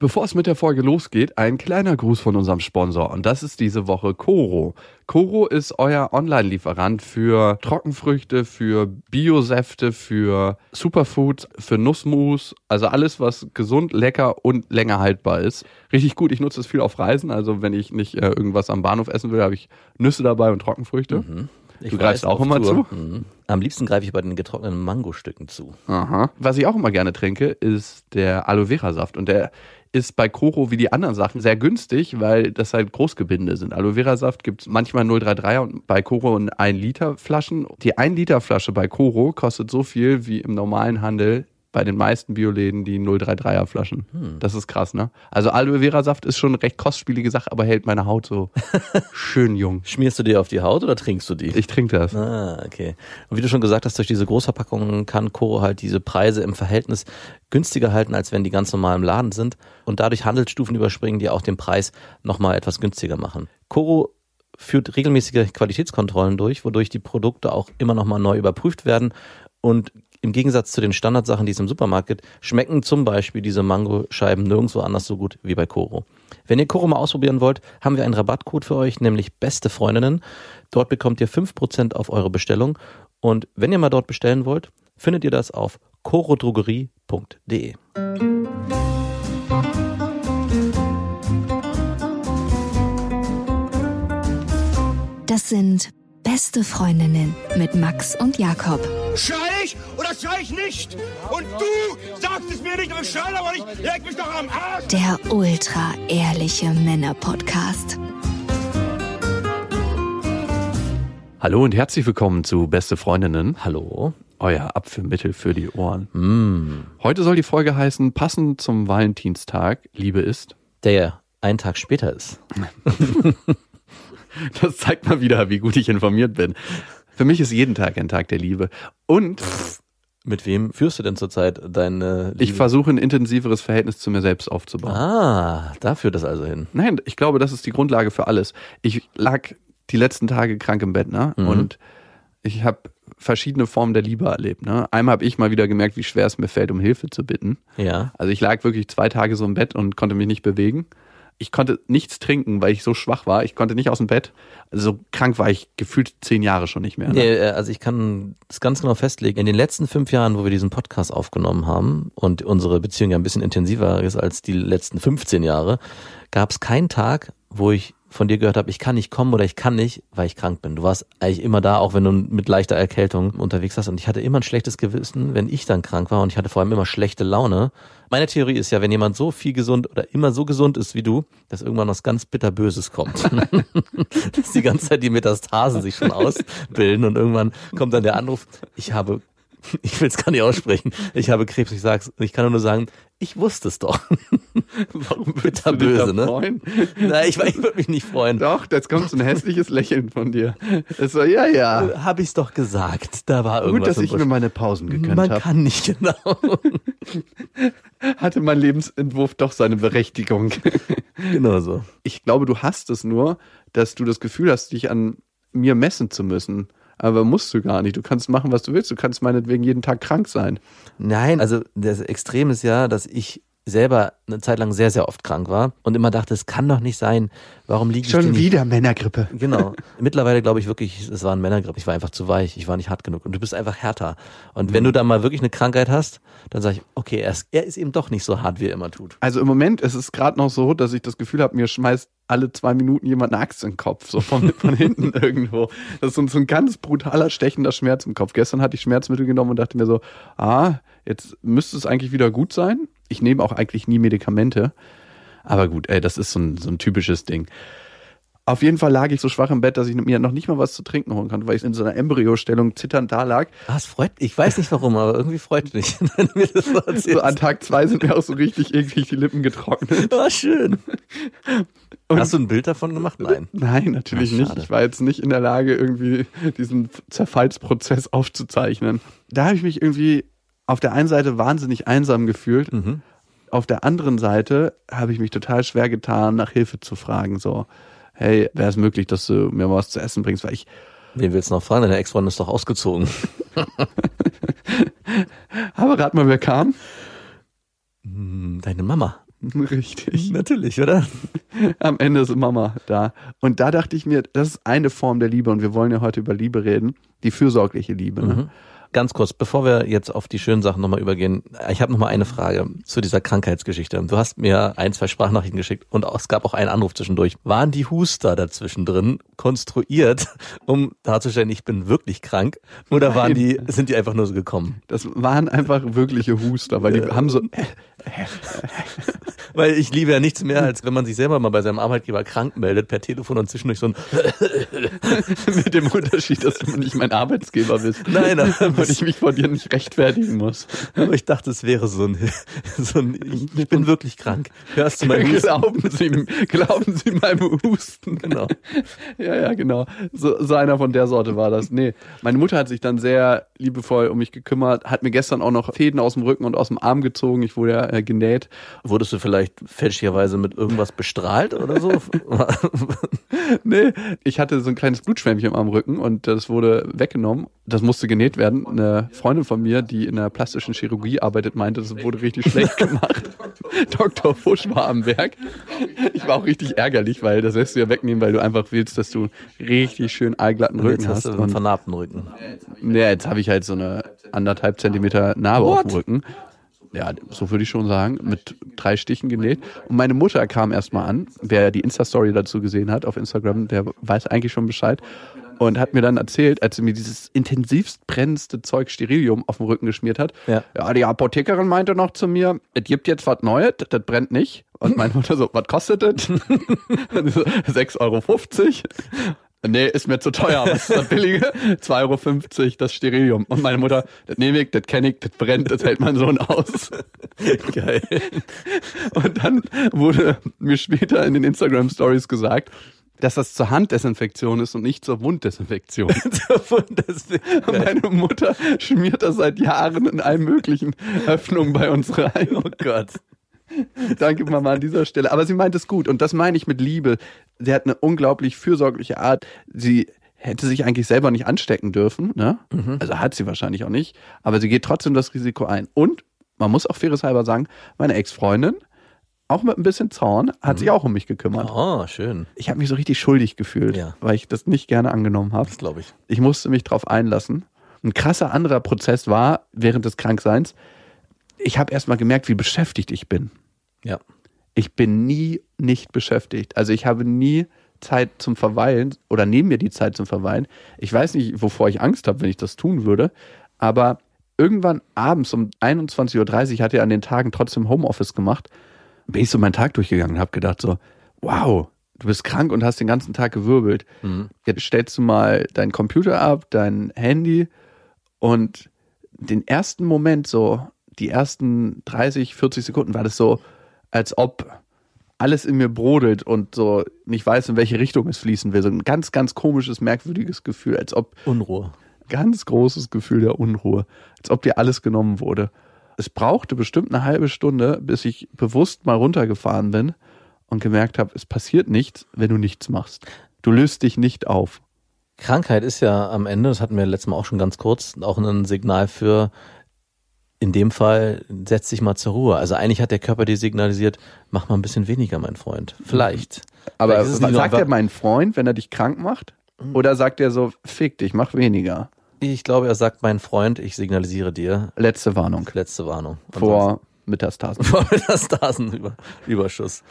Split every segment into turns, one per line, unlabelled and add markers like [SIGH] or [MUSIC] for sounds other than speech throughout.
Bevor es mit der Folge losgeht, ein kleiner Gruß von unserem Sponsor und das ist diese Woche Coro. Coro ist euer Online-Lieferant für Trockenfrüchte, für Biosäfte, für Superfoods, für Nussmus, also alles, was gesund, lecker und länger haltbar ist. Richtig gut, ich nutze es viel auf Reisen, also wenn ich nicht äh, irgendwas am Bahnhof essen will, habe ich Nüsse dabei und Trockenfrüchte.
Mhm. Ich
Du greifst auch immer
Tour.
zu?
Mhm. Am liebsten greife ich bei den getrockneten Mangostücken zu.
Aha. Was ich auch immer gerne trinke, ist der Aloe Vera Saft. Und der ist bei Coro wie die anderen Sachen sehr günstig, weil das halt Großgebinde sind. Aloe Vera Saft gibt es manchmal 033er und bei Coro in 1 Liter Flaschen. Die 1 Liter Flasche bei Coro kostet so viel wie im normalen Handel bei den meisten Bioläden die 033er Flaschen. Das ist krass, ne? Also Aloe Vera Saft ist schon eine recht kostspielige Sache, aber hält meine Haut so [LAUGHS] schön jung.
Schmierst du dir auf die Haut oder trinkst du die?
Ich trinke das.
Ah, okay. Und wie du schon gesagt hast, durch diese Großverpackungen kann Coro halt diese Preise im Verhältnis günstiger halten, als wenn die ganz normal im Laden sind und dadurch Handelsstufen überspringen, die auch den Preis nochmal etwas günstiger machen. Coro führt regelmäßige Qualitätskontrollen durch, wodurch die Produkte auch immer nochmal neu überprüft werden und im Gegensatz zu den Standardsachen, die es im Supermarkt gibt, schmecken zum Beispiel diese Mangoscheiben nirgendwo anders so gut wie bei Coro. Wenn ihr Coro mal ausprobieren wollt, haben wir einen Rabattcode für euch, nämlich beste Freundinnen. Dort bekommt ihr 5% auf eure Bestellung. Und wenn ihr mal dort bestellen wollt, findet ihr das auf corodrogerie.de.
Das sind beste Freundinnen mit Max und Jakob.
Schrei ich oder schrei ich nicht? Und du sagst es mir nicht, aber ich schrei aber nicht. Leg mich doch am Arsch.
Der ultra ehrliche Männer-Podcast.
Hallo und herzlich willkommen zu Beste Freundinnen.
Hallo.
Euer Abführmittel für die Ohren.
Mm,
Heute soll die Folge heißen, passend zum Valentinstag, Liebe ist.
der einen Tag später ist. [LAUGHS]
Das zeigt mal wieder, wie gut ich informiert bin. Für mich ist jeden Tag ein Tag der Liebe. Und
Mit wem führst du denn zurzeit deine
ich
Liebe?
versuche ein intensiveres Verhältnis zu mir selbst aufzubauen.
Ah, da führt das also hin.
Nein, ich glaube, das ist die Grundlage für alles. Ich lag die letzten Tage krank im Bett, ne?
Mhm.
Und ich habe verschiedene Formen der Liebe erlebt, ne? Einmal habe ich mal wieder gemerkt, wie schwer es mir fällt, um Hilfe zu bitten.
Ja.
Also ich lag wirklich zwei Tage so im Bett und konnte mich nicht bewegen. Ich konnte nichts trinken, weil ich so schwach war. Ich konnte nicht aus dem Bett. Also so krank war ich gefühlt zehn Jahre schon nicht mehr. Ne?
Nee, äh, also ich kann das ganz genau festlegen. In den letzten fünf Jahren, wo wir diesen Podcast aufgenommen haben und unsere Beziehung ja ein bisschen intensiver ist als die letzten 15 Jahre, gab es keinen Tag, wo ich von dir gehört habe, ich kann nicht kommen oder ich kann nicht, weil ich krank bin. Du warst eigentlich immer da, auch wenn du mit leichter Erkältung unterwegs warst. Und ich hatte immer ein schlechtes Gewissen, wenn ich dann krank war und ich hatte vor allem immer schlechte Laune. Meine Theorie ist ja, wenn jemand so viel gesund oder immer so gesund ist wie du, dass irgendwann was ganz bitterböses kommt. [LAUGHS] dass die ganze Zeit die Metastasen sich schon ausbilden und irgendwann kommt dann der Anruf, ich habe, [LAUGHS] ich will es gar nicht aussprechen, ich habe Krebs, ich sag's, ich kann nur sagen, ich wusste es doch. [LAUGHS]
Warum
Bitterböse, ne?
Freuen? [LAUGHS]
Nein, ich, ich würde mich nicht freuen.
Doch, jetzt kommt so ein hässliches Lächeln von dir. Es so, ja, ja.
Habe ich's doch gesagt. Da war
Gut,
irgendwas
dass
im
ich mir meine Pausen gegönnt
Man
habe.
kann nicht genau.
Hatte mein Lebensentwurf doch seine Berechtigung.
genau so.
Ich glaube, du hast es nur, dass du das Gefühl hast, dich an mir messen zu müssen. Aber musst du gar nicht. Du kannst machen, was du willst. Du kannst meinetwegen jeden Tag krank sein.
Nein, also das Extrem ist ja, dass ich selber eine Zeit lang sehr, sehr oft krank war und immer dachte, es kann doch nicht sein. Warum liege ich nicht
wieder Männergrippe.
Genau. [LAUGHS] Mittlerweile glaube ich wirklich, es war ein Männergrippe. Ich war einfach zu weich. Ich war nicht hart genug. Und du bist einfach härter. Und wenn du da mal wirklich eine Krankheit hast, dann sage ich, okay, er ist, er ist eben doch nicht so hart, wie er immer tut.
Also im Moment ist es gerade noch so, dass ich das Gefühl habe, mir schmeißt alle zwei Minuten jemand eine Axt den Kopf, so von, von hinten [LAUGHS] irgendwo. Das ist so, so ein ganz brutaler, stechender Schmerz im Kopf. Gestern hatte ich Schmerzmittel genommen und dachte mir so, ah, jetzt müsste es eigentlich wieder gut sein. Ich nehme auch eigentlich nie Medikamente. Aber gut, ey, das ist so ein, so ein typisches Ding. Auf jeden Fall lag ich so schwach im Bett, dass ich mir noch nicht mal was zu trinken holen konnte, weil ich in so einer Embryostellung zitternd da lag.
Ah, es freut, ich weiß nicht warum, aber irgendwie freut mich, [LAUGHS] wenn du mir das so
an Tag zwei sind mir auch so richtig eklig die Lippen getrocknet.
Ah, schön.
Und-
Hast du ein Bild davon gemacht? Nein.
Nein, natürlich
Ach,
nicht. Ich war jetzt nicht in der Lage, irgendwie diesen Zerfallsprozess aufzuzeichnen. Da habe ich mich irgendwie auf der einen Seite wahnsinnig einsam gefühlt.
Mhm.
Auf der anderen Seite habe ich mich total schwer getan, nach Hilfe zu fragen. So, hey, wäre es möglich, dass du mir mal was zu essen bringst? Weil ich,
Wen willst du noch fragen? Deine Ex-Freundin ist doch ausgezogen. [LAUGHS]
aber rat mal, wer kam?
Hm, Deine Mama.
Richtig.
Natürlich, oder?
Am Ende ist Mama da. Und da dachte ich mir, das ist eine Form der Liebe und wir wollen ja heute über Liebe reden. Die fürsorgliche Liebe. Ne?
Mhm. Ganz kurz, bevor wir jetzt auf die schönen Sachen nochmal übergehen, ich habe nochmal eine Frage zu dieser Krankheitsgeschichte. Du hast mir ein, zwei Sprachnachrichten geschickt und es gab auch einen Anruf zwischendurch. Waren die Huster dazwischen drin konstruiert, um darzustellen, ich bin wirklich krank? Oder waren die, sind die einfach nur so gekommen?
Das waren einfach wirkliche Huster, weil die haben so. [LAUGHS]
Weil ich liebe ja nichts mehr, als wenn man sich selber mal bei seinem Arbeitgeber krank meldet per Telefon und zwischendurch so ein [LAUGHS]
mit dem Unterschied, dass du nicht mein Arbeitsgeber bist.
Nein, [LAUGHS]
weil ich mich vor dir nicht rechtfertigen muss.
Aber ich dachte, es wäre so ein, so ein ich, bin wirklich krank. Hörst du mein Husten?
Glauben Sie, glauben Sie meinem Husten.
Genau.
Ja, ja, genau. So, so einer von der Sorte war das. Nee, meine Mutter hat sich dann sehr liebevoll um mich gekümmert, hat mir gestern auch noch Fäden aus dem Rücken und aus dem Arm gezogen. Ich wurde ja äh, genäht.
Wurdest du vielleicht fälschlicherweise mit irgendwas bestrahlt oder so? [LAUGHS]
nee, ich hatte so ein kleines Blutschwämmchen am Rücken und das wurde weggenommen. Das musste genäht werden. Eine Freundin von mir, die in der plastischen Chirurgie arbeitet, meinte, das wurde richtig schlecht [LAUGHS] gemacht. Dr. Fusch war am Werk. Ich war auch richtig ärgerlich, weil das lässt du ja wegnehmen, weil du einfach willst, dass du richtig schön aalglatten Rücken
jetzt hast.
hast.
du einen vernarbten Rücken.
Ja, jetzt habe ich halt so eine anderthalb Zentimeter Narbe auf dem Rücken. Ja, so würde ich schon sagen, mit drei Stichen genäht. Und meine Mutter kam erstmal an. Wer die Insta-Story dazu gesehen hat auf Instagram, der weiß eigentlich schon Bescheid. Und hat mir dann erzählt, als sie mir dieses intensivst brennendste Zeug Sterilium auf dem Rücken geschmiert hat.
Ja.
ja, die Apothekerin meinte noch zu mir, es gibt jetzt was Neues, das brennt nicht. Und meine Mutter so, was kostet das? [LAUGHS] 6,50 Euro. Nee, ist mir zu teuer. Was ist das [LAUGHS] billige? 2,50 Euro das Sterilium. Und meine Mutter, das nehme ich, das kenne ich, das brennt, das hält mein Sohn aus. [LAUGHS]
Geil.
Und dann wurde mir später in den Instagram Stories gesagt, dass das zur Handdesinfektion ist und nicht [LAUGHS] zur Wunddesinfektion. Und meine Mutter schmiert das seit Jahren in allen möglichen Öffnungen bei uns rein.
Oh Gott. [LAUGHS]
Danke, Mama, an dieser Stelle. Aber sie meint es gut. Und das meine ich mit Liebe. Sie hat eine unglaublich fürsorgliche Art. Sie hätte sich eigentlich selber nicht anstecken dürfen. Ne? Also hat sie wahrscheinlich auch nicht. Aber sie geht trotzdem das Risiko ein. Und man muss auch fairerhalber sagen, meine Ex-Freundin, auch mit ein bisschen Zorn, hat sich auch um mich gekümmert.
Oh, schön.
Ich habe mich so richtig schuldig gefühlt,
Ja.
weil ich das nicht gerne angenommen habe.
Das glaube ich.
Ich musste mich drauf einlassen. Ein krasser anderer Prozess war während des Krankseins, ich habe erstmal gemerkt, wie beschäftigt ich bin.
Ja.
Ich bin nie nicht beschäftigt. Also ich habe nie Zeit zum Verweilen oder neben mir die Zeit zum Verweilen. Ich weiß nicht, wovor ich Angst habe, wenn ich das tun würde, aber irgendwann abends um 21.30 Uhr, ich hatte ja an den Tagen trotzdem Homeoffice gemacht, bin ich so meinen Tag durchgegangen und habe gedacht so, wow, du bist krank und hast den ganzen Tag gewirbelt. Jetzt stellst du mal deinen Computer ab, dein Handy und den ersten Moment so, die ersten 30, 40 Sekunden war das so, als ob alles in mir brodelt und so nicht weiß, in welche Richtung es fließen will. So ein ganz, ganz komisches, merkwürdiges Gefühl, als ob
Unruhe.
ganz großes Gefühl der Unruhe, als ob dir alles genommen wurde. Es brauchte bestimmt eine halbe Stunde, bis ich bewusst mal runtergefahren bin und gemerkt habe, es passiert nichts, wenn du nichts machst. Du löst dich nicht auf.
Krankheit ist ja am Ende, das hatten wir letztes Mal auch schon ganz kurz, auch ein Signal für, in dem Fall, setz dich mal zur Ruhe. Also eigentlich hat der Körper dir signalisiert, mach mal ein bisschen weniger, mein Freund. Vielleicht.
Aber
Vielleicht
sagt er mein Freund, wenn er dich krank macht? Oder sagt er so, fick dich, mach weniger?
Ich glaube, er sagt, mein Freund, ich signalisiere dir,
Letzte Warnung.
letzte Warnung.
Vor Metastasen. [LAUGHS]
vor Metastasenüberschuss.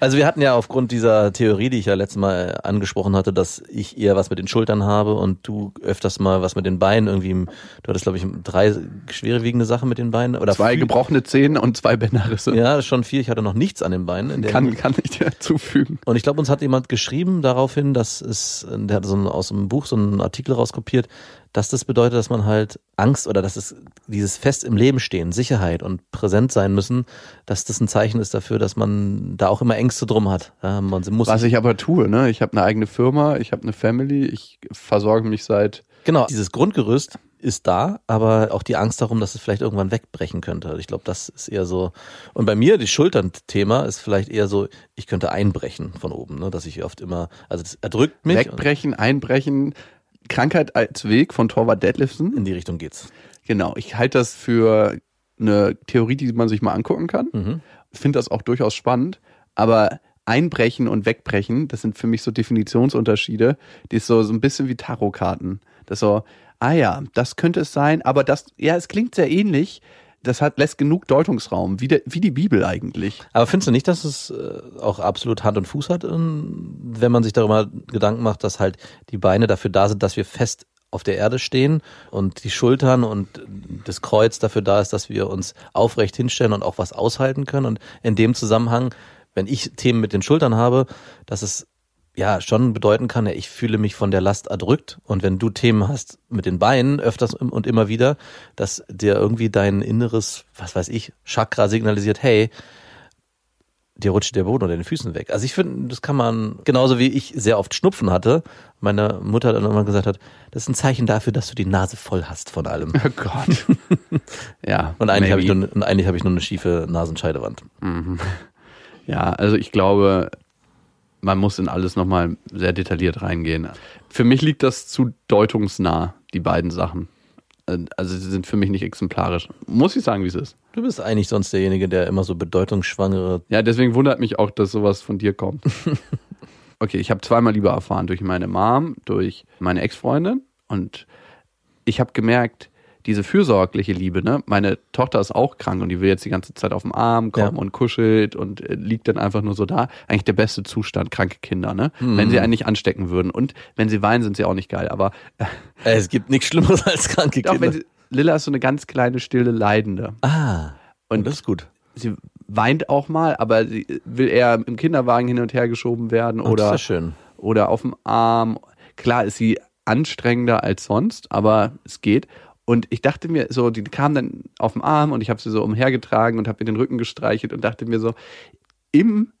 Also wir hatten ja aufgrund dieser Theorie, die ich ja letztes Mal angesprochen hatte, dass ich eher was mit den Schultern habe und du öfters mal was mit den Beinen irgendwie, du hattest glaube ich drei schwerwiegende Sachen mit den Beinen oder
Zwei
vier-
gebrochene Zähne und zwei Bänderrisse.
Ja, schon viel. Ich hatte noch nichts an den Beinen.
Kann, kann ich dir zufügen.
und ich glaube, uns hat jemand geschrieben daraufhin, dass es, der hat so ein, aus einem Buch so einen Artikel rauskopiert, dass das bedeutet, dass man halt Angst oder dass es dieses Fest im Leben stehen, Sicherheit und präsent sein müssen, dass das ein Zeichen ist dafür, dass man da auch immer Ängste drum hat. Man muss
Was ich aber tue, ne? Ich habe eine eigene Firma, ich habe eine Family, ich versorge mich seit
genau, dieses Grundgerüst ist da, aber auch die Angst darum, dass es vielleicht irgendwann wegbrechen könnte. Ich glaube, das ist eher so. Und bei mir, das Schultern-Thema ist vielleicht eher so, ich könnte einbrechen von oben, ne? dass ich oft immer, also das erdrückt mich.
Wegbrechen, Einbrechen, Krankheit als Weg von Torwart Deadliften.
In die Richtung geht's.
Genau, ich halte das für eine Theorie, die man sich mal angucken kann.
Mhm.
finde das auch durchaus spannend, aber Einbrechen und Wegbrechen, das sind für mich so Definitionsunterschiede, die ist so, so ein bisschen wie Tarotkarten. Das so, ah ja, das könnte es sein, aber das, ja, es klingt sehr ähnlich. Das hat, lässt genug Deutungsraum, wie, der, wie die Bibel eigentlich.
Aber findest du nicht, dass es äh, auch absolut Hand und Fuß hat, wenn man sich darüber Gedanken macht, dass halt die Beine dafür da sind, dass wir fest auf der Erde stehen und die Schultern und das Kreuz dafür da ist, dass wir uns aufrecht hinstellen und auch was aushalten können. Und in dem Zusammenhang, wenn ich Themen mit den Schultern habe, dass es ja schon bedeuten kann, ja, ich fühle mich von der Last erdrückt. Und wenn du Themen hast mit den Beinen öfters und immer wieder, dass dir irgendwie dein inneres, was weiß ich, Chakra signalisiert, hey, dir rutscht der Boden unter den Füßen weg. Also ich finde, das kann man, genauso wie ich sehr oft Schnupfen hatte, meine Mutter dann immer gesagt hat, das ist ein Zeichen dafür, dass du die Nase voll hast von allem.
Oh Gott. [LAUGHS] ja.
Und eigentlich habe ich, nur, und eigentlich hab ich nur eine schiefe Nasenscheidewand.
Mhm. Ja, also ich glaube, man muss in alles nochmal sehr detailliert reingehen. Für mich liegt das zu deutungsnah, die beiden Sachen. Also sie sind für mich nicht exemplarisch. Muss ich sagen, wie es ist.
Du bist eigentlich sonst derjenige, der immer so bedeutungsschwangere.
Ja, deswegen wundert mich auch, dass sowas von dir kommt. [LAUGHS] okay, ich habe zweimal Liebe erfahren durch meine Mom, durch meine Ex-Freundin und ich habe gemerkt, diese fürsorgliche Liebe, ne? Meine Tochter ist auch krank und die will jetzt die ganze Zeit auf dem Arm kommen ja. und kuschelt und äh, liegt dann einfach nur so da. Eigentlich der beste Zustand, kranke Kinder, ne? Mhm. Wenn sie einen nicht anstecken würden. Und wenn sie weinen, sind sie auch nicht geil. Aber
äh, es gibt nichts Schlimmeres [LAUGHS] als kranke Kinder. Auch wenn
sie, Lilla ist so eine ganz kleine, stille Leidende.
Ah. Und das ist gut.
Sie weint auch mal, aber sie will eher im Kinderwagen hin und her geschoben werden oh, oder, oder auf dem Arm. Klar ist sie anstrengender als sonst, aber es geht. Und ich dachte mir so, die kam dann auf dem Arm und ich habe sie so umhergetragen und habe mir den Rücken gestreichelt und dachte mir so, im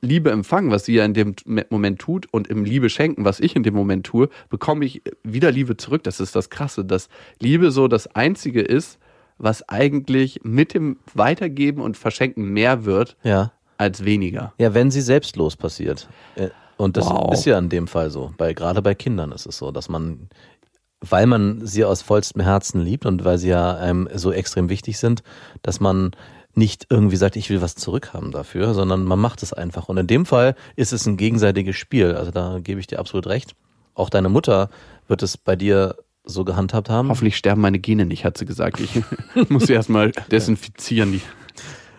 Liebe empfangen, was sie ja in dem Moment tut, und im Liebe schenken, was ich in dem Moment tue, bekomme ich wieder Liebe zurück. Das ist das Krasse, dass Liebe so das Einzige ist, was eigentlich mit dem Weitergeben und Verschenken mehr wird
ja.
als weniger.
Ja, wenn sie selbstlos passiert. Äh, und das wow. ist ja in dem Fall so. Bei, gerade bei Kindern ist es so, dass man weil man sie aus vollstem Herzen liebt und weil sie ja einem so extrem wichtig sind, dass man nicht irgendwie sagt, ich will was zurückhaben dafür, sondern man macht es einfach. Und in dem Fall ist es ein gegenseitiges Spiel. Also da gebe ich dir absolut recht. Auch deine Mutter wird es bei dir so gehandhabt haben.
Hoffentlich sterben meine Gene nicht, hat sie gesagt. Ich [LAUGHS] muss sie erstmal desinfizieren.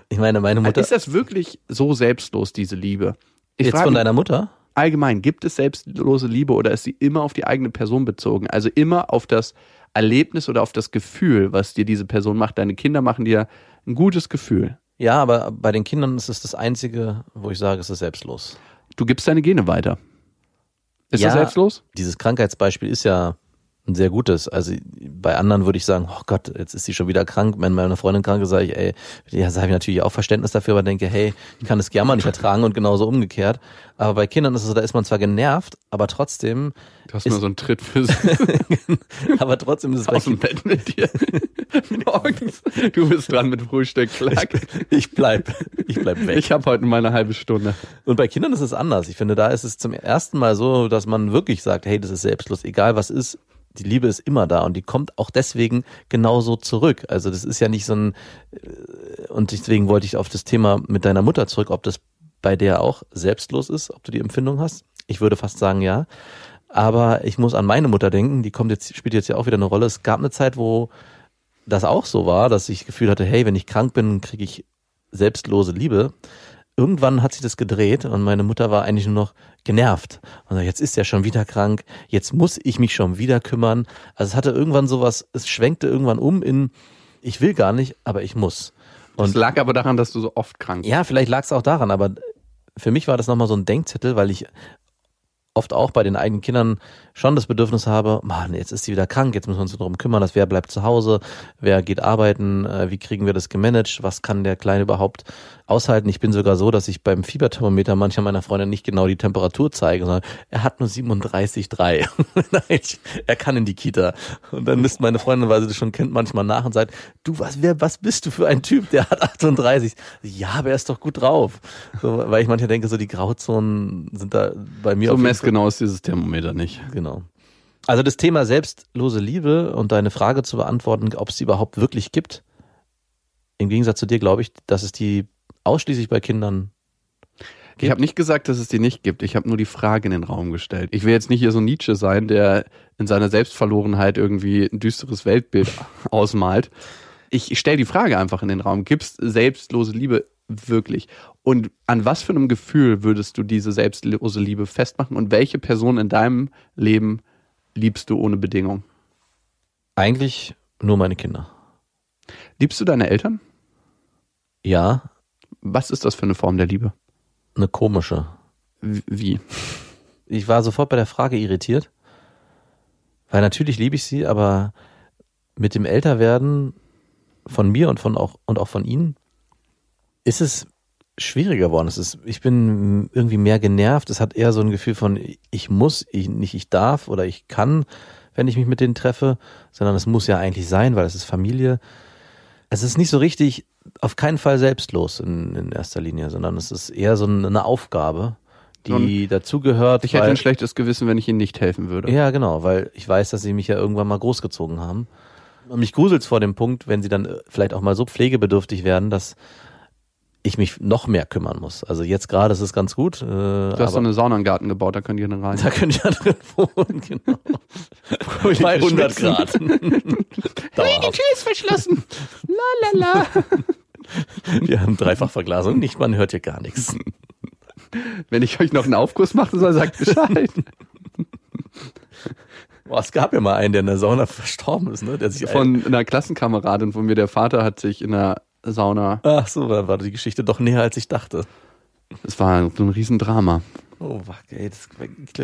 Ich meine, meine Mutter.
Ist das wirklich so selbstlos, diese Liebe?
Ich Jetzt von deiner Mutter?
Allgemein, gibt es selbstlose Liebe oder ist sie immer auf die eigene Person bezogen? Also immer auf das Erlebnis oder auf das Gefühl, was dir diese Person macht. Deine Kinder machen dir ein gutes Gefühl.
Ja, aber bei den Kindern ist es das Einzige, wo ich sage, es ist selbstlos.
Du gibst deine Gene weiter. Ist
ja,
das selbstlos?
Dieses Krankheitsbeispiel ist ja ein sehr gutes. Also bei anderen würde ich sagen, oh Gott, jetzt ist sie schon wieder krank. Wenn meine Freundin krank ist, sage ich, ey, ja, habe ich natürlich auch Verständnis dafür, aber denke, hey, ich kann das gerne mal nicht ertragen und genauso umgekehrt. Aber bei Kindern ist es so, da ist man zwar genervt, aber trotzdem.
Du hast nur so einen Tritt für sie. [LAUGHS]
aber trotzdem ist es
Aus dem Bett mit dir. [LAUGHS] Morgens. Du bist dran mit Frühstück.
Ich, ich bleib, ich bleib weg.
Ich habe heute meine halbe Stunde.
Und bei Kindern ist es anders. Ich finde, da ist es zum ersten Mal so, dass man wirklich sagt, hey, das ist selbstlos, egal was ist die Liebe ist immer da und die kommt auch deswegen genauso zurück. Also das ist ja nicht so ein, äh, und deswegen wollte ich auf das Thema mit deiner Mutter zurück, ob das bei der auch selbstlos ist, ob du die Empfindung hast. Ich würde fast sagen, ja. Aber ich muss an meine Mutter denken, die kommt jetzt, spielt jetzt ja auch wieder eine Rolle. Es gab eine Zeit, wo das auch so war, dass ich das Gefühl hatte, hey, wenn ich krank bin, kriege ich selbstlose Liebe irgendwann hat sich das gedreht und meine Mutter war eigentlich nur noch genervt. Und jetzt ist er schon wieder krank, jetzt muss ich mich schon wieder kümmern. Also es hatte irgendwann sowas, es schwenkte irgendwann um in, ich will gar nicht, aber ich muss.
Und das lag aber daran, dass du so oft krank
bist. Ja, vielleicht lag es auch daran, aber für mich war das nochmal so ein Denkzettel, weil ich oft auch bei den eigenen Kindern schon das Bedürfnis habe, Mann, jetzt ist sie wieder krank, jetzt müssen wir uns darum kümmern, dass wer bleibt zu Hause, wer geht arbeiten, äh, wie kriegen wir das gemanagt, was kann der Kleine überhaupt aushalten. Ich bin sogar so, dass ich beim Fieberthermometer manchmal meiner Freundin nicht genau die Temperatur zeige, sondern er hat nur 37,3. [LAUGHS] Nein, er kann in die Kita. Und dann misst meine Freundin, weil sie das schon kennt, manchmal nach und sagt, du, was, wer, was bist du für ein Typ, der hat 38? Ja, aber er ist doch gut drauf. So, weil ich manchmal denke, so die Grauzonen sind da bei mir.
So messgenau ist dieses Thermometer nicht.
Genau. Also das Thema selbstlose Liebe und deine Frage zu beantworten, ob es die überhaupt wirklich gibt. Im Gegensatz zu dir glaube ich, dass es die ausschließlich bei Kindern.
Ich habe nicht gesagt, dass es die nicht gibt. Ich habe nur die Frage in den Raum gestellt. Ich will jetzt nicht hier so Nietzsche sein, der in seiner Selbstverlorenheit irgendwie ein düsteres Weltbild [LAUGHS] ausmalt. Ich, ich stelle die Frage einfach in den Raum. Gibt es selbstlose Liebe wirklich? Und an was für einem Gefühl würdest du diese selbstlose Liebe festmachen? Und welche Person in deinem Leben liebst du ohne Bedingung?
Eigentlich nur meine Kinder.
Liebst du deine Eltern?
Ja,
Was ist das für eine Form der Liebe?
eine komische.
Wie?
Ich war sofort bei der Frage irritiert, weil natürlich liebe ich sie, aber mit dem Älterwerden von mir und von auch und auch von ihnen ist es schwieriger geworden. Es ist, ich bin irgendwie mehr genervt. Es hat eher so ein Gefühl von ich muss, ich nicht ich darf oder ich kann, wenn ich mich mit denen treffe, sondern es muss ja eigentlich sein, weil es ist Familie. Es ist nicht so richtig, auf keinen Fall selbstlos in, in erster Linie, sondern es ist eher so eine Aufgabe, die dazugehört.
Ich hätte
weil-
ein schlechtes Gewissen, wenn ich ihnen nicht helfen würde.
ja, genau, weil ich weiß, dass sie mich ja irgendwann mal großgezogen haben. Und mich gruselt's vor dem Punkt, wenn sie dann äh, vielleicht auch mal so pflegebedürftig werden, dass ich mich noch mehr kümmern muss. Also jetzt gerade ist es ganz gut. Äh,
Du hast so eine Sauna im Garten gebaut, da könnt ihr dann rein.
da könnte ich ja drin wohnen, genau. [LAUGHS] Bei 100 Grad. [LAUGHS] Dauerhaft.
Tür ist verschlossen. La la la. [LAUGHS]
Wir haben Dreifachverglasung, nicht, man hört hier gar nichts.
Wenn ich euch noch einen Aufguss machen soll, sagt Bescheid.
Boah, es gab ja mal einen, der in der Sauna verstorben ist, ne? Der sich
Von einer Klassenkameradin von mir, der Vater hat sich in der Sauna,
Ach so, da war die Geschichte doch näher, als ich dachte.
es war so ein Riesendrama.
Oh, fuck, ey, das,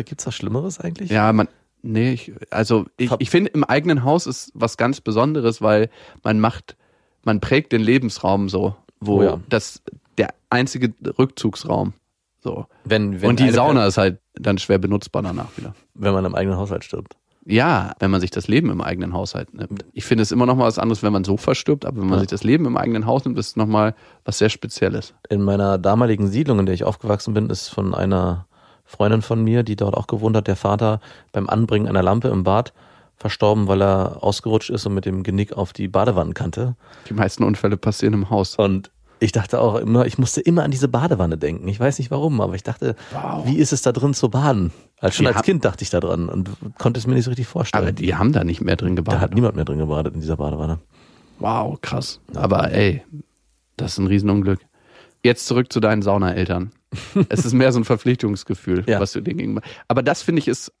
gibt's was Schlimmeres eigentlich?
Ja, man, nee, ich, also ich, ich finde, im eigenen Haus ist was ganz Besonderes, weil man macht, man prägt den Lebensraum so, wo
Oh ja.
das der einzige Rückzugsraum. So.
Wenn, wenn
Und die Sauna ist halt dann schwer benutzbar danach wieder.
wenn man im eigenen Haushalt stirbt.
Ja, wenn man sich das Leben im eigenen Haushalt nimmt. Ich finde es immer noch mal was anderes, wenn man so verstirbt, aber wenn man
Ja.
sich das Leben im eigenen Haus nimmt, ist es noch mal was sehr Spezielles.
In meiner damaligen Siedlung, in der ich aufgewachsen bin, ist von einer Freundin von mir, die dort auch gewohnt hat, der Vater beim Anbringen einer Lampe im Bad verstorben, weil er ausgerutscht ist und mit dem Genick auf die Badewannenkante.
Die meisten Unfälle passieren im Haus.
Und ich dachte auch immer, ich musste immer an diese Badewanne denken. Ich weiß nicht warum, aber ich dachte,
Wow.
wie ist es da drin zu baden? Also schon
Die
als Kind dachte ich da dran und konnte es mir nicht so richtig vorstellen.
Aber die haben da nicht mehr drin
da hat
gebadet.
niemand mehr drin gebadet in dieser Badewanne.
Wow, krass. Aber ey, das ist ein Riesenunglück. Jetzt zurück zu deinen Saunaeltern. [LAUGHS] es ist mehr so ein Verpflichtungsgefühl,
Ja.
was du denen gegenüber. Aber das finde ich ist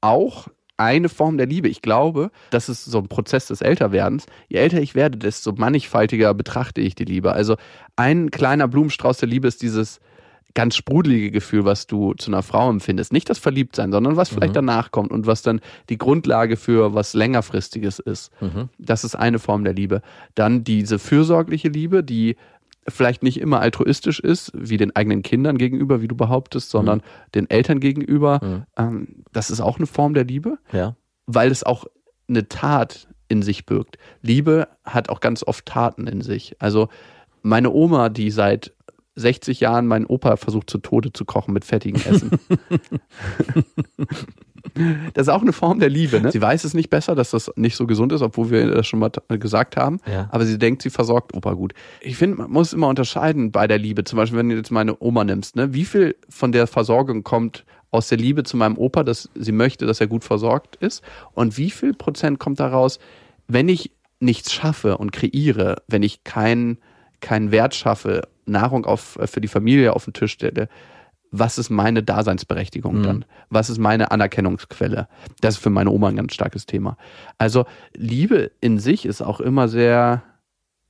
auch eine Form der Liebe. Ich glaube, das ist so ein Prozess des Älterwerdens. Je älter ich werde, desto mannigfaltiger betrachte ich die Liebe. Also ein kleiner Blumenstrauß der Liebe ist dieses ganz sprudelige Gefühl, was du zu einer Frau empfindest. Nicht das Verliebtsein, sondern was vielleicht danach kommt und was dann die Grundlage für was längerfristiges ist.
Mhm.
Das ist eine Form der Liebe. Dann diese fürsorgliche Liebe, die vielleicht nicht immer altruistisch ist, wie den eigenen Kindern gegenüber, wie du behauptest, sondern den Eltern gegenüber.
Mhm.
Ähm, das ist auch eine Form der Liebe,
Ja.
weil es auch eine Tat in sich birgt. Liebe hat auch ganz oft Taten in sich. Also meine Oma, die seit 60 Jahren meinen Opa versucht zu Tode zu kochen mit fettigem Essen. [LAUGHS] [LAUGHS] Das ist auch eine Form der Liebe. Ne? Sie weiß es nicht besser, dass das nicht so gesund ist, obwohl wir das schon mal t- gesagt haben.
Ja.
Aber sie denkt, sie versorgt Opa gut. Ich finde, man muss immer unterscheiden bei der Liebe. Zum Beispiel, wenn du jetzt meine Oma nimmst, ne? wie viel von der Versorgung kommt aus der Liebe zu meinem Opa, dass sie möchte, dass er gut versorgt ist? Und wie viel Prozent kommt daraus, wenn ich nichts schaffe und kreiere, wenn ich keinen keinen Wert schaffe, Nahrung auf, für die Familie auf den Tisch stelle, was ist meine Daseinsberechtigung dann? Was ist meine Anerkennungsquelle? Das ist für meine Oma ein ganz starkes Thema. Also Liebe in sich ist auch immer sehr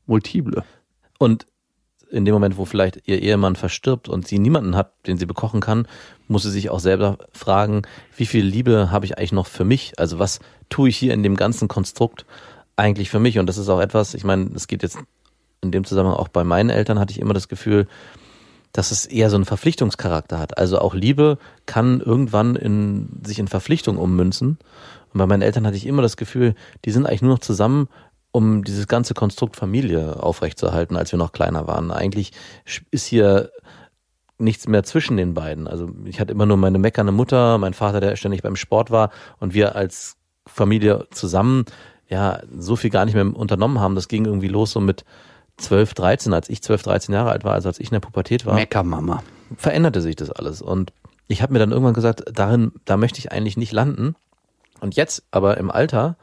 multiple.
Und in dem Moment, wo vielleicht ihr Ehemann verstirbt und sie niemanden hat, den sie bekochen kann, muss sie sich auch selber fragen, wie viel Liebe habe ich eigentlich noch für mich? Also was tue ich hier in dem ganzen Konstrukt eigentlich für mich? Und das ist auch etwas, ich meine, es geht jetzt in dem Zusammenhang auch bei meinen Eltern, hatte ich immer das Gefühl, dass es eher so einen Verpflichtungscharakter hat. Also auch Liebe kann irgendwann in, sich in Verpflichtung ummünzen. Und bei meinen Eltern hatte ich immer das Gefühl, die sind eigentlich nur noch zusammen, um dieses ganze Konstrukt Familie aufrechtzuerhalten, als wir noch kleiner waren. Eigentlich ist hier nichts mehr zwischen den beiden. Also ich hatte immer nur meine meckernde Mutter, mein Vater, der ständig beim Sport war und wir als Familie zusammen ja so viel gar nicht mehr unternommen haben. Das ging irgendwie los so mit 12, 13, als ich 12, 13 Jahre alt war, also als ich in der Pubertät war,
Meckermama.
veränderte sich das alles. Und ich habe mir dann irgendwann gesagt, darin, da möchte ich eigentlich nicht landen. Und jetzt aber im Alter,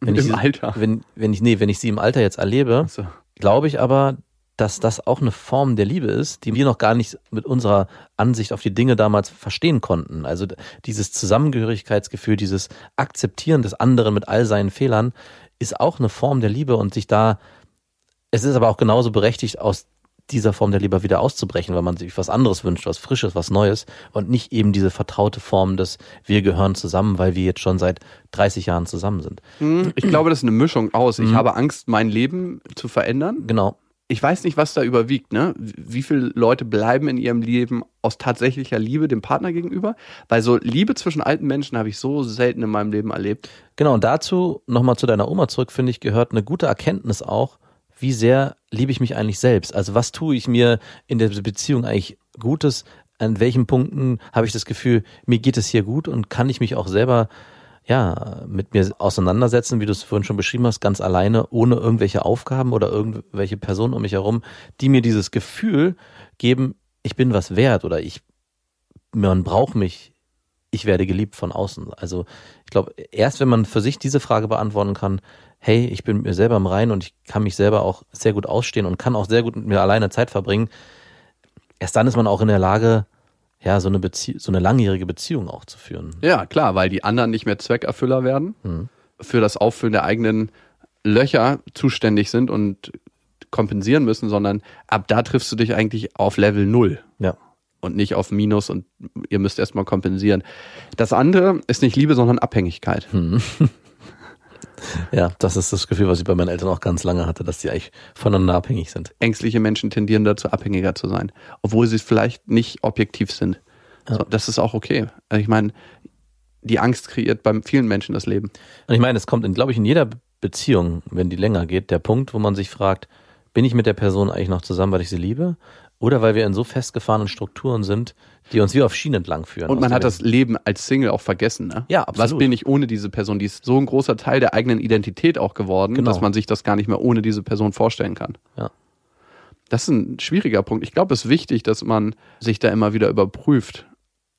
wenn
Im
ich sie,
Alter?
wenn, wenn ich, nee, wenn ich sie im Alter jetzt erlebe,
So.
glaube ich aber, dass das auch eine Form der Liebe ist, die wir noch gar nicht mit unserer Ansicht auf die Dinge damals verstehen konnten. Also dieses Zusammengehörigkeitsgefühl, dieses Akzeptieren des anderen mit all seinen Fehlern ist auch eine Form der Liebe und sich da, es ist aber auch genauso berechtigt, aus dieser Form der Liebe wieder auszubrechen, weil man sich was anderes wünscht, was Frisches, was Neues und nicht eben diese vertraute Form des Wir gehören zusammen, weil wir jetzt schon seit 30 Jahren zusammen sind.
Hm, Ich [CLEARS THROAT] glaube, das ist eine Mischung aus. Ich habe Angst, mein Leben zu verändern.
Genau.
Ich weiß nicht, was da überwiegt, ne? Wie viele Leute bleiben in ihrem Leben aus tatsächlicher Liebe dem Partner gegenüber? Weil so Liebe zwischen alten Menschen habe ich so selten in meinem Leben erlebt.
Genau, und dazu nochmal zu deiner Oma zurück, finde ich, gehört eine gute Erkenntnis auch, wie sehr liebe ich mich eigentlich selbst. Also was tue ich mir in der Beziehung eigentlich Gutes? An welchen Punkten habe ich das Gefühl, mir geht es hier gut und kann ich mich auch selber ja, mit mir auseinandersetzen, wie du es vorhin schon beschrieben hast, ganz alleine, ohne irgendwelche Aufgaben oder irgendwelche Personen um mich herum, die mir dieses Gefühl geben, ich bin was wert oder ich, man braucht mich, ich werde geliebt von außen. Also ich glaube, erst wenn man für sich diese Frage beantworten kann, hey, ich bin mit mir selber im Reinen und ich kann mich selber auch sehr gut ausstehen und kann auch sehr gut mit mir alleine Zeit verbringen, erst dann ist man auch in der Lage, ja, so eine Bezie so eine langjährige Beziehung auch zu führen.
Ja, klar, weil die anderen nicht mehr Zweckerfüller werden, für das Auffüllen der eigenen Löcher zuständig sind und kompensieren müssen, sondern ab da triffst du dich eigentlich auf Level Null. Und nicht auf Minus und ihr müsst erstmal kompensieren. Das andere ist nicht Liebe, sondern Abhängigkeit. [LAUGHS]
Ja, das ist das Gefühl, was ich bei meinen Eltern auch ganz lange hatte, dass die eigentlich voneinander abhängig sind.
Ängstliche Menschen tendieren dazu, abhängiger zu sein, obwohl sie vielleicht nicht objektiv sind. So, das ist auch okay. Also ich meine, die Angst kreiert bei vielen Menschen das Leben.
Und ich meine, es kommt, in, glaube ich, in jeder Beziehung, wenn die länger geht, der Punkt, wo man sich fragt, bin ich mit der Person eigentlich noch zusammen, weil ich sie liebe? Oder weil wir in so festgefahrenen Strukturen sind, die uns wie auf Schienen entlang führen.
Und man hat das. Leben als Single auch vergessen. Ne?
Ja, absolut.
Was bin ich ohne diese Person? Die ist so ein großer Teil der eigenen Identität auch geworden,
Genau.
dass man sich das gar nicht mehr ohne diese Person vorstellen kann.
Ja.
Das ist ein schwieriger Punkt. Ich glaube, es ist wichtig, dass man sich da immer wieder überprüft.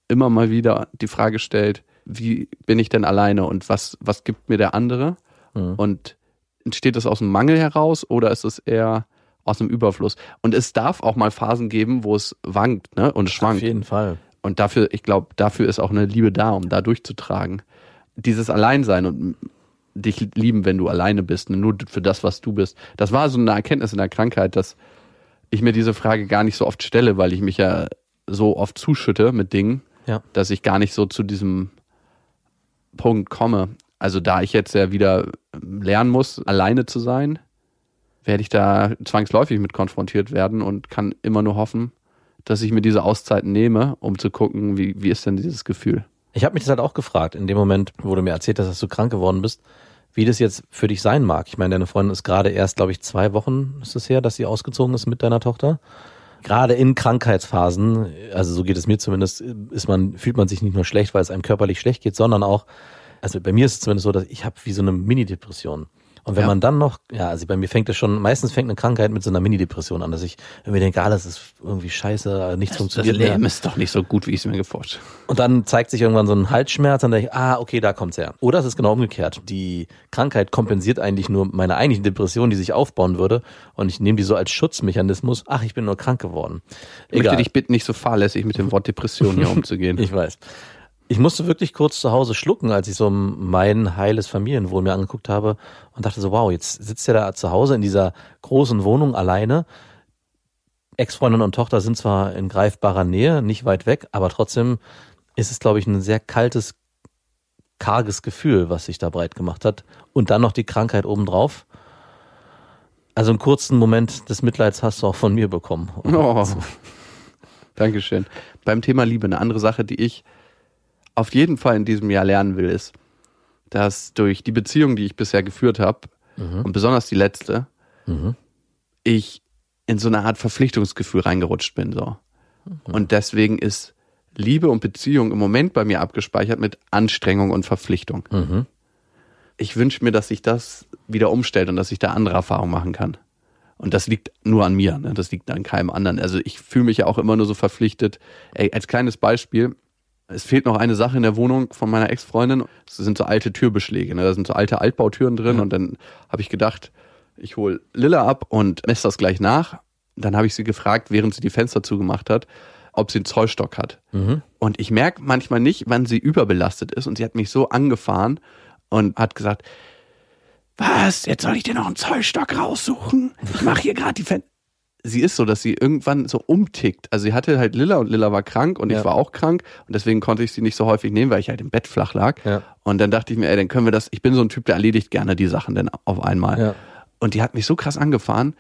Immer mal wieder die Frage stellt, wie bin ich denn alleine und was, was gibt mir der andere?
Mhm.
Und entsteht das aus dem Mangel heraus oder ist es eher aus dem Überfluss? Und es darf auch mal Phasen geben, wo es wankt ne? und
Auf
schwankt.
jeden Fall.
Und dafür, ich glaube, dafür ist auch eine Liebe da, um da durchzutragen. Dieses Alleinsein und dich lieben, wenn du alleine bist, nur für das, was du bist. Das war so eine Erkenntnis in der Krankheit, dass ich mir diese Frage gar nicht so oft stelle, weil ich mich ja so oft zuschütte mit Dingen,
Ja.
dass ich gar nicht so zu diesem Punkt komme. Also da ich jetzt ja wieder lernen muss, alleine zu sein, werde ich da zwangsläufig mit konfrontiert werden und kann immer nur hoffen, dass ich mir diese Auszeit nehme, um zu gucken, wie, wie ist denn dieses Gefühl.
Ich habe mich das halt auch gefragt, in dem Moment, wo du mir erzählt hast, dass du krank geworden bist, wie das jetzt für dich sein mag. Ich meine, deine Freundin ist gerade erst, glaube ich, zwei Wochen ist es her, dass sie ausgezogen ist mit deiner Tochter. Gerade in Krankheitsphasen, also so geht es mir zumindest, ist man, fühlt man sich nicht nur schlecht, weil es einem körperlich schlecht geht, sondern auch, also bei mir ist es zumindest so, dass ich habe wie so eine Mini-Depression. Und wenn
Ja.
man dann noch, ja, also bei mir fängt es schon, meistens fängt eine Krankheit mit so einer Mini-Depression an, dass ich irgendwie denke, alles ist irgendwie scheiße, nichts
Das
funktioniert mehr.
Leben ist doch nicht so gut, wie ich es mir geforscht
Und dann zeigt sich irgendwann so ein Halsschmerz und dann denke ich, ah, okay, da kommt's her. Oder es ist genau umgekehrt. Die Krankheit kompensiert eigentlich nur meine eigentliche Depression, die sich aufbauen würde. Und ich nehme die so als Schutzmechanismus. Ach, ich bin nur krank geworden.
Ich möchte dich bitten, nicht so fahrlässig mit dem Wort Depression hier [LAUGHS] umzugehen.
Ich weiß. Ich musste wirklich kurz zu Hause schlucken, als ich so mein heiles Familienwohl mir angeguckt habe und dachte so, wow, jetzt sitzt er da zu Hause in dieser großen Wohnung alleine. Ex-Freundin und Tochter sind zwar in greifbarer Nähe, nicht weit weg, aber trotzdem ist es, glaube ich, ein sehr kaltes, karges Gefühl, was sich da breit gemacht hat. Und dann noch die Krankheit obendrauf. Also einen kurzen Moment des Mitleids hast du auch von mir bekommen.
Oh. Dankeschön. Beim Thema Liebe, eine andere Sache, die ich auf jeden Fall in diesem Jahr lernen will, ist, dass durch die Beziehung, die ich bisher geführt habe, und besonders die letzte, ich in so eine Art Verpflichtungsgefühl reingerutscht bin. So. Und deswegen ist Liebe und Beziehung im Moment bei mir abgespeichert mit Anstrengung und Verpflichtung. Ich wünsche mir, dass sich das wieder umstellt und dass ich da andere Erfahrungen machen kann. Und das liegt nur an mir, ne? das liegt an keinem anderen. Also ich fühle mich ja auch immer nur so verpflichtet. Ey, als kleines Beispiel, es fehlt noch eine Sache in der Wohnung von meiner Ex-Freundin. Das sind so alte Türbeschläge, ne? da sind so alte Altbautüren drin.
Ja.
Und dann habe ich gedacht, ich hole Lilla ab und messe das gleich nach. Dann habe ich sie gefragt, während sie die Fenster zugemacht hat, ob sie einen Zollstock hat.
Mhm.
Und ich merke manchmal nicht, wann sie überbelastet ist. Und sie hat mich so angefahren und hat gesagt, was, jetzt soll ich dir noch einen Zollstock raussuchen? Ich mache hier gerade die Fenster. Sie ist so, dass sie irgendwann so umtickt. Also sie hatte halt Lilla und Lilla war krank und
Ja.
ich war auch krank und deswegen konnte ich sie nicht so häufig nehmen, weil ich halt im Bett flach lag.
Ja.
Und dann dachte ich mir, ey, dann können wir das, ich bin so ein Typ, der erledigt gerne die Sachen dann auf einmal.
Ja.
Und die hat mich so krass angefahren.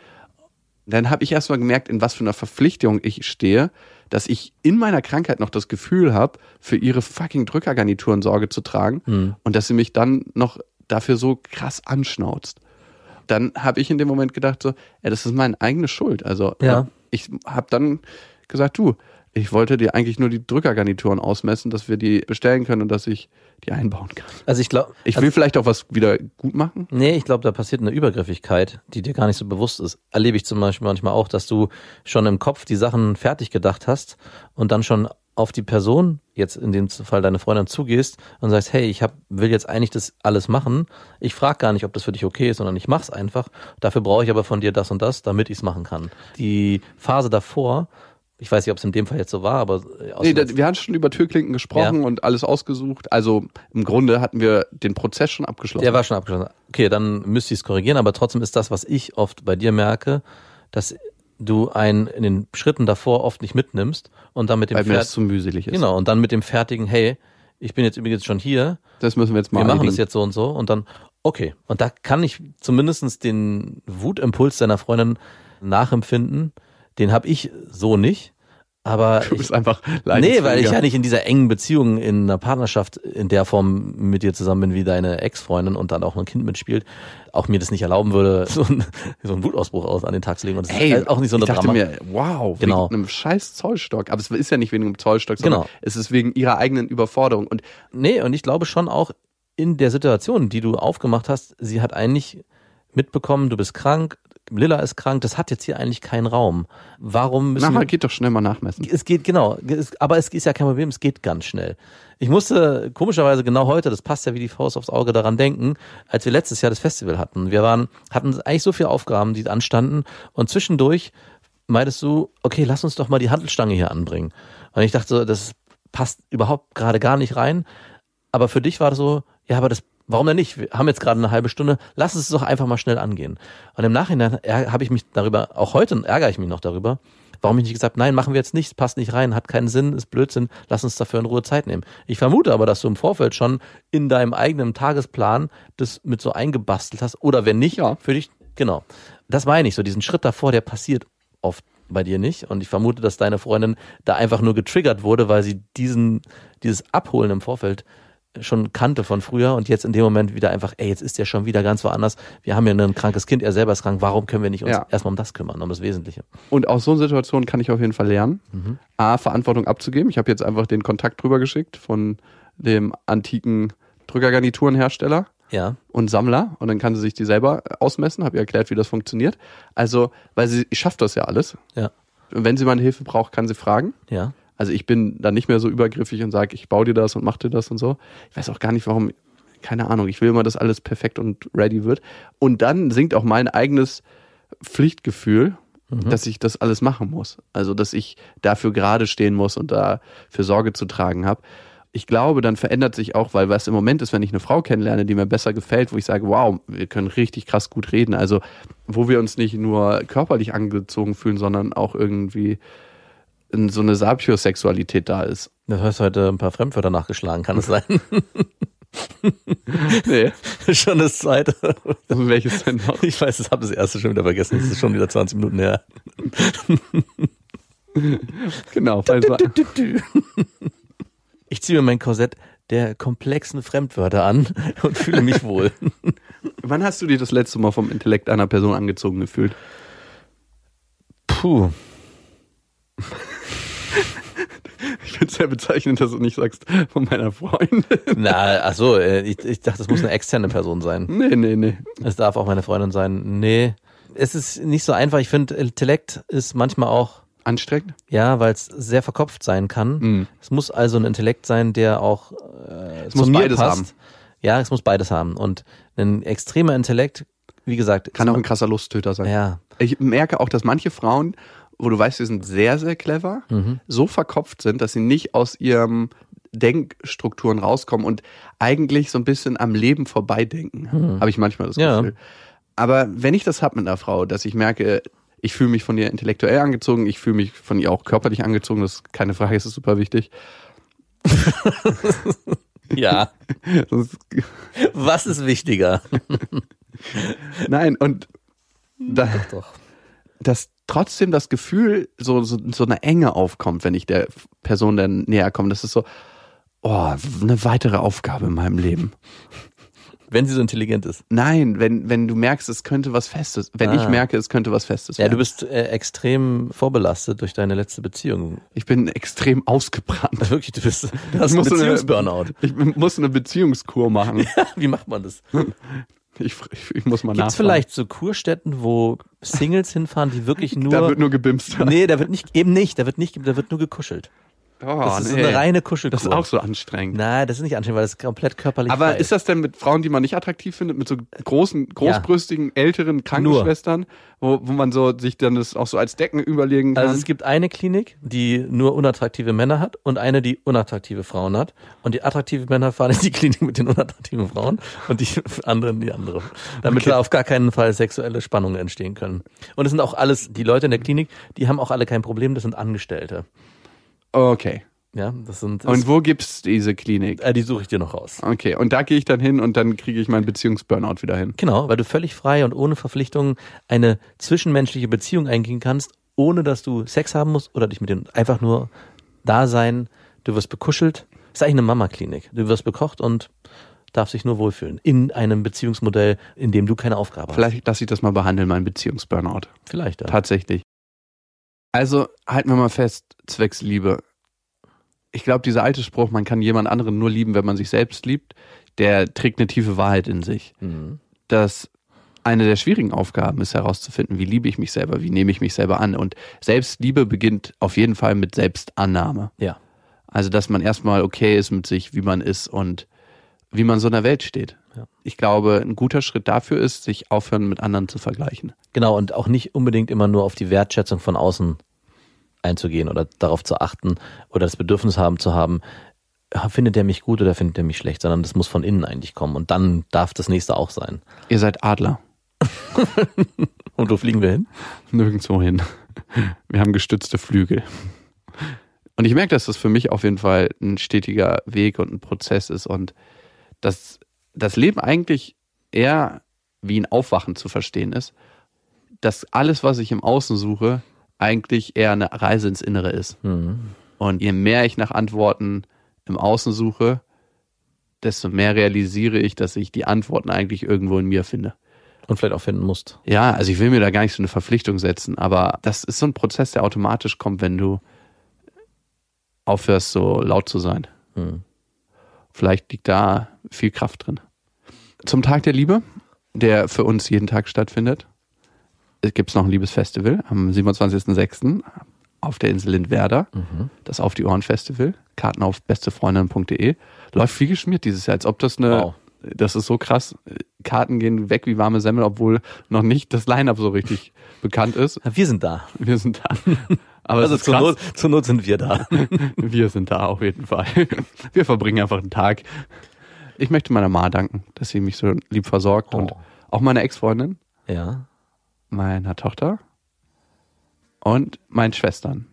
Dann habe ich erst mal gemerkt, in was für einer Verpflichtung ich stehe, dass ich in meiner Krankheit noch das Gefühl habe, für ihre fucking Drückergarnituren Sorge zu tragen
Hm.
und dass sie mich dann noch dafür so krass anschnauzt. Dann habe ich in dem Moment gedacht, so, ey, das ist meine eigene Schuld. Also
Ja.
ich habe dann gesagt, du, ich wollte dir eigentlich nur die Drückergarnituren ausmessen, dass wir die bestellen können und dass ich die einbauen kann.
Also ich glaube,
Ich will vielleicht auch was wieder gut machen.
Nee, ich glaube, da passiert eine Übergriffigkeit, die dir gar nicht so bewusst ist. Erlebe ich zum Beispiel manchmal auch, dass du schon im Kopf die Sachen fertig gedacht hast und dann schon auf die Person, jetzt in dem Fall deine Freundin, zugehst und sagst, hey, ich hab, will jetzt eigentlich das alles machen. Ich frage gar nicht, ob das für dich okay ist, sondern ich mach's einfach. Dafür brauche ich aber von dir das und das, damit ich's machen kann. Die Phase davor, ich weiß nicht, ob es in dem Fall jetzt so war, aber
Nee, da, wir hatten schon über Türklinken gesprochen und alles ausgesucht. Also im Grunde hatten wir den Prozess schon abgeschlossen.
Der war schon abgeschlossen. Okay, dann müsste ich es korrigieren, aber trotzdem ist das, was ich oft bei dir merke, dass du einen in den Schritten davor oft nicht mitnimmst und dann mit dem
weil mir das
Pferd,
zu mühselig ist.
genau, und dann mit dem fertigen, hey, ich bin jetzt übrigens schon hier,
Das müssen wir jetzt mal
wir machen
erledigen.
das jetzt so und so und dann, okay. Und da kann ich zumindest den Wutimpuls deiner Freundin nachempfinden, den habe ich so nicht, aber
Du
ich,
bist einfach
Nee, weil ich ja nicht in dieser engen Beziehung in einer Partnerschaft in der Form mit dir zusammen bin wie deine Ex-Freundin und dann auch ein Kind mitspielt, auch mir das nicht erlauben würde, [LAUGHS] so, ein, so einen Wutausbruch aus an den Tag zu legen. Und das
Ey,
ist auch nicht so eine
ich dachte
Drama.
mir, wow,
Genau.
wegen einem scheiß Zollstock. Aber es ist ja nicht wegen einem Zollstock, sondern
Genau.
es ist wegen ihrer eigenen Überforderung. Und
Nee, und ich glaube schon auch in der Situation, die du aufgemacht hast, sie hat eigentlich mitbekommen, du bist krank, Lilla ist krank, das hat jetzt hier eigentlich keinen Raum. Warum müssen
nachher geht doch schnell mal nachmessen.
es geht genau, es, aber es ist ja kein Problem, es geht ganz schnell. Ich musste komischerweise genau heute, das passt ja wie die Faust aufs Auge, daran denken, als wir letztes Jahr das Festival hatten. Wir waren, hatten eigentlich so viele Aufgaben, die anstanden und zwischendurch meintest du, okay, lass uns doch mal die Handelstange hier anbringen. Und ich dachte so, das passt überhaupt gerade gar nicht rein. Aber für dich war das so, ja, aber das, warum denn nicht? Wir haben jetzt gerade eine halbe Stunde, lass es doch einfach mal schnell angehen. Und im Nachhinein habe ich mich darüber, auch heute ärgere ich mich noch darüber, warum ich nicht gesagt, nein, machen wir jetzt nicht, passt nicht rein, hat keinen Sinn, ist Blödsinn, lass uns dafür in Ruhe Zeit nehmen. Ich vermute aber, dass du im Vorfeld schon in deinem eigenen Tagesplan das mit so eingebastelt hast, oder wenn nicht,
Ja.
für dich, genau. Das meine ich, so diesen Schritt davor, der passiert oft bei dir nicht. Und ich vermute, dass deine Freundin da einfach nur getriggert wurde, weil sie diesen, dieses Abholen im Vorfeld schon kannte von früher und jetzt in dem Moment wieder einfach, ey, jetzt ist der schon wieder ganz woanders. Wir haben ja ein krankes Kind, er selber ist krank. Warum können wir nicht uns
Ja.
erstmal um das kümmern, um das Wesentliche?
Und aus so einer Situation kann ich auf jeden Fall lernen,
Mhm.
A, Verantwortung abzugeben. Ich habe jetzt einfach den Kontakt drüber geschickt von dem antiken Drückergarniturenhersteller
Ja,
und Sammler und dann kann sie sich die selber ausmessen, habe ihr erklärt, wie das funktioniert. Also, weil sie schafft das ja alles.
ja,
Und wenn sie mal Hilfe braucht, kann sie fragen.
ja.
Also ich bin dann nicht mehr so übergriffig und sage, ich baue dir das und mach dir das und so. Ich weiß auch gar nicht, warum, keine Ahnung, ich will immer, dass alles perfekt und ready wird. Und dann sinkt auch mein eigenes Pflichtgefühl, dass ich das alles machen muss. Also dass ich dafür gerade stehen muss und dafür Sorge zu tragen habe. Ich glaube, dann verändert sich auch, weil was im Moment ist, wenn ich eine Frau kennenlerne, die mir besser gefällt, wo ich sage, wow, wir können richtig krass gut reden. Also wo wir uns nicht nur körperlich angezogen fühlen, sondern auch irgendwie in so eine Sapiosexualität da ist.
Du hast heute ein paar Fremdwörter nachgeschlagen, kann es sein? [LAUGHS]
Nee. [LAUGHS]
schon das zweite.
Welches denn noch?
Ich weiß, ich habe das erste schon wieder vergessen. Das ist schon wieder 20 Minuten her.
Genau. Also,
Ich ziehe mir mein Korsett der komplexen Fremdwörter an und fühle mich wohl.
wann hast du dir das letzte Mal vom Intellekt einer Person angezogen gefühlt?
Puh.
Ich finde es sehr bezeichnend, dass du nicht sagst, von meiner Freundin.
Na, ach so, äh, ich, ich dachte, das muss eine externe Person sein.
Nee, nee, nee.
Es darf auch meine Freundin sein. Nee. es ist nicht so einfach. Ich finde, Intellekt ist manchmal auch,
Anstrengend?
ja, weil es sehr verkopft sein kann.
Mhm.
Es muss also ein Intellekt sein, der auch äh,
Es
zu
muss
mir
beides
passt.
haben.
Ja, es muss beides haben. Und ein extremer Intellekt, wie gesagt,
Kann auch ein krasser Lusttöter sein.
ja,
Ich merke auch, dass manche Frauen, wo du weißt, sie sind sehr, sehr clever,
Mhm.
so verkopft sind, dass sie nicht aus ihrem Denkstrukturen rauskommen und eigentlich so ein bisschen am Leben vorbeidenken. Habe ich manchmal das
Mhm. Ja.
Gefühl. Aber wenn ich das hab mit einer Frau, dass ich merke, ich fühle mich von ihr intellektuell angezogen, ich fühle mich von ihr auch körperlich angezogen, das ist keine Frage, das ist super wichtig. [LAUGHS]
ja. [LAUGHS]
Sonst-
Was ist wichtiger? [LAUGHS]
Nein, und da,
Doch.
dass trotzdem das Gefühl, so, so, so eine Enge aufkommt, wenn ich der Person dann näher komme. Das ist so, oh, eine weitere Aufgabe in meinem Leben.
Wenn sie so intelligent ist.
Nein, wenn, wenn du merkst, es könnte was Festes, wenn ich
Ah.
merke, es könnte was Festes
Ja,
werden.
du bist äh, extrem vorbelastet durch deine letzte Beziehung.
ich bin extrem ausgebrannt. [LAUGHS]
Wirklich, du bist, du hast
Ich muss
einen Beziehungsburnout.
Ich muss eine Beziehungskur machen. [LAUGHS]
Wie macht man das? [LAUGHS] [LAUGHS]
Ich, ich, ich muss mal
Gibt es
nachfragen.
vielleicht so Kurstätten, wo Singles hinfahren, die wirklich [LAUGHS] nur.
Da wird nur gebimst.
nee, da wird nicht, eben nicht, da wird nicht, da wird nur gekuschelt.
Oh,
Das ist
nee.
eine reine Kuschelkur.
Das ist auch so anstrengend.
Nein, das ist nicht anstrengend, weil das ist komplett körperlich
Aber
frei
ist das denn mit Frauen, die man nicht attraktiv findet, mit so großen, großbrüstigen, älteren Krankenschwestern, wo, wo man so sich dann das auch so als Decken überlegen kann?
Also es gibt eine Klinik, die nur unattraktive Männer hat und eine, die unattraktive Frauen hat. Und die attraktive Männer fahren in die Klinik mit den unattraktiven Frauen und die anderen die andere. Damit
Okay.
da auf gar keinen Fall sexuelle Spannungen entstehen können. Und es sind auch alles, die Leute in der Klinik, die haben auch alle kein Problem, das sind Angestellte.
Okay.
Ja, das sind,
Und wo gibt's diese Klinik?
äh, die suche ich dir noch raus.
Okay, und da gehe ich dann hin und dann kriege ich meinen Beziehungsburnout wieder hin.
Genau, weil du völlig frei und ohne Verpflichtungen eine zwischenmenschliche Beziehung eingehen kannst, ohne dass du Sex haben musst oder dich mit denen einfach nur da sein. Du wirst bekuschelt. ist eigentlich eine Mama-Klinik. Du wirst bekocht und darfst dich nur wohlfühlen. In einem Beziehungsmodell, in dem du keine Aufgabe hast.
Vielleicht lasse ich das mal behandeln, meinen Beziehungsburnout.
Vielleicht, ja.
Tatsächlich. Also halten wir mal fest, zwecks Liebe. Ich glaube, dieser alte Spruch, man kann jemand anderen nur lieben, wenn man sich selbst liebt, der trägt eine tiefe Wahrheit in sich.
Mhm.
Dass eine der schwierigen Aufgaben ist herauszufinden, wie liebe ich mich selber, wie nehme ich mich selber an. Und Selbstliebe beginnt auf jeden Fall mit Selbstannahme.
Ja.
Also, dass man erstmal okay ist mit sich, wie man ist und wie man so in der Welt steht.
Ja.
Ich glaube, ein guter Schritt dafür ist, sich aufhören, mit anderen zu vergleichen.
Genau, und auch nicht unbedingt immer nur auf die Wertschätzung von außen einzugehen oder darauf zu achten oder das Bedürfnis haben zu haben, ja, findet der mich gut oder findet der mich schlecht, sondern das muss von innen eigentlich kommen und dann darf das nächste auch sein.
Ihr seid Adler. [LAUGHS]
Und wo fliegen wir hin?
Nirgendwo hin. Wir haben gestützte Flügel. Und ich merke, dass das für mich auf jeden Fall ein stetiger Weg und ein Prozess ist und dass das Leben eigentlich eher wie ein Aufwachen zu verstehen ist, dass alles, was ich im Außen suche, eigentlich eher eine Reise ins Innere ist.
Mhm.
Und je mehr ich nach Antworten im Außen suche, desto mehr realisiere ich, dass ich die Antworten eigentlich irgendwo in mir finde.
Und vielleicht auch finden musst.
Ja, also ich will mir da gar nicht so eine Verpflichtung setzen, aber das ist so ein Prozess, der automatisch kommt, wenn du aufhörst, so laut zu sein.
Mhm.
Vielleicht liegt da viel Kraft drin. Zum Tag der Liebe, der für uns jeden Tag stattfindet, gibt es noch ein Liebesfestival am 27.06. auf der Insel Lindwerder. Das Auf die Ohren Festival. Karten auf bestefreundin.de. Läuft viel geschmiert dieses Jahr, als ob das eine.
Wow.
Das ist so krass. Karten gehen weg wie warme Semmel, obwohl noch nicht das Line-Up so richtig [LAUGHS] bekannt ist.
Wir sind da.
Wir sind da. Aber
Also zur. Not, zur Not sind wir da. [LAUGHS]
Wir sind da auf jeden Fall. Wir verbringen einfach einen Tag. Ich möchte meiner Ma danken, dass sie mich so lieb versorgt und
Oh.
auch meiner Ex-Freundin,
Ja.
meiner Tochter und meinen Schwestern.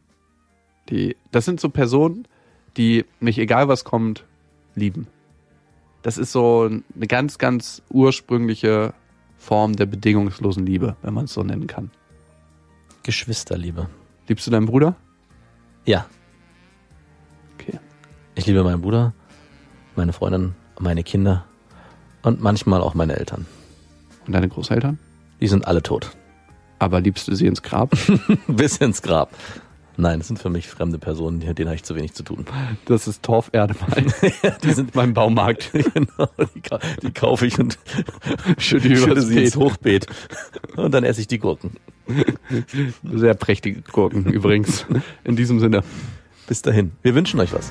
Die, das sind so Personen, die mich, egal was kommt, lieben. Das ist so eine ganz, ganz ursprüngliche Form der bedingungslosen Liebe, wenn man es so nennen kann.
Geschwisterliebe.
Liebst du deinen Bruder?
Ja.
Okay.
Ich liebe meinen Bruder, meine Freundin, meine Kinder und manchmal auch meine Eltern.
Und deine Großeltern?
Die sind alle tot.
Aber liebst du sie ins Grab? [LAUGHS]
Bis ins Grab. Nein, das sind für mich fremde Personen, denen habe ich zu wenig zu tun.
Das ist Torferde, [LAUGHS]
Die sind
mein Baumarkt. [LAUGHS]
genau, die, die kaufe ich und
Schütte
schütte sie ins
Beet.
Hochbeet. Und dann esse ich die Gurken.
Sehr prächtige Gurken übrigens. In diesem Sinne.
Bis dahin. Wir wünschen euch was.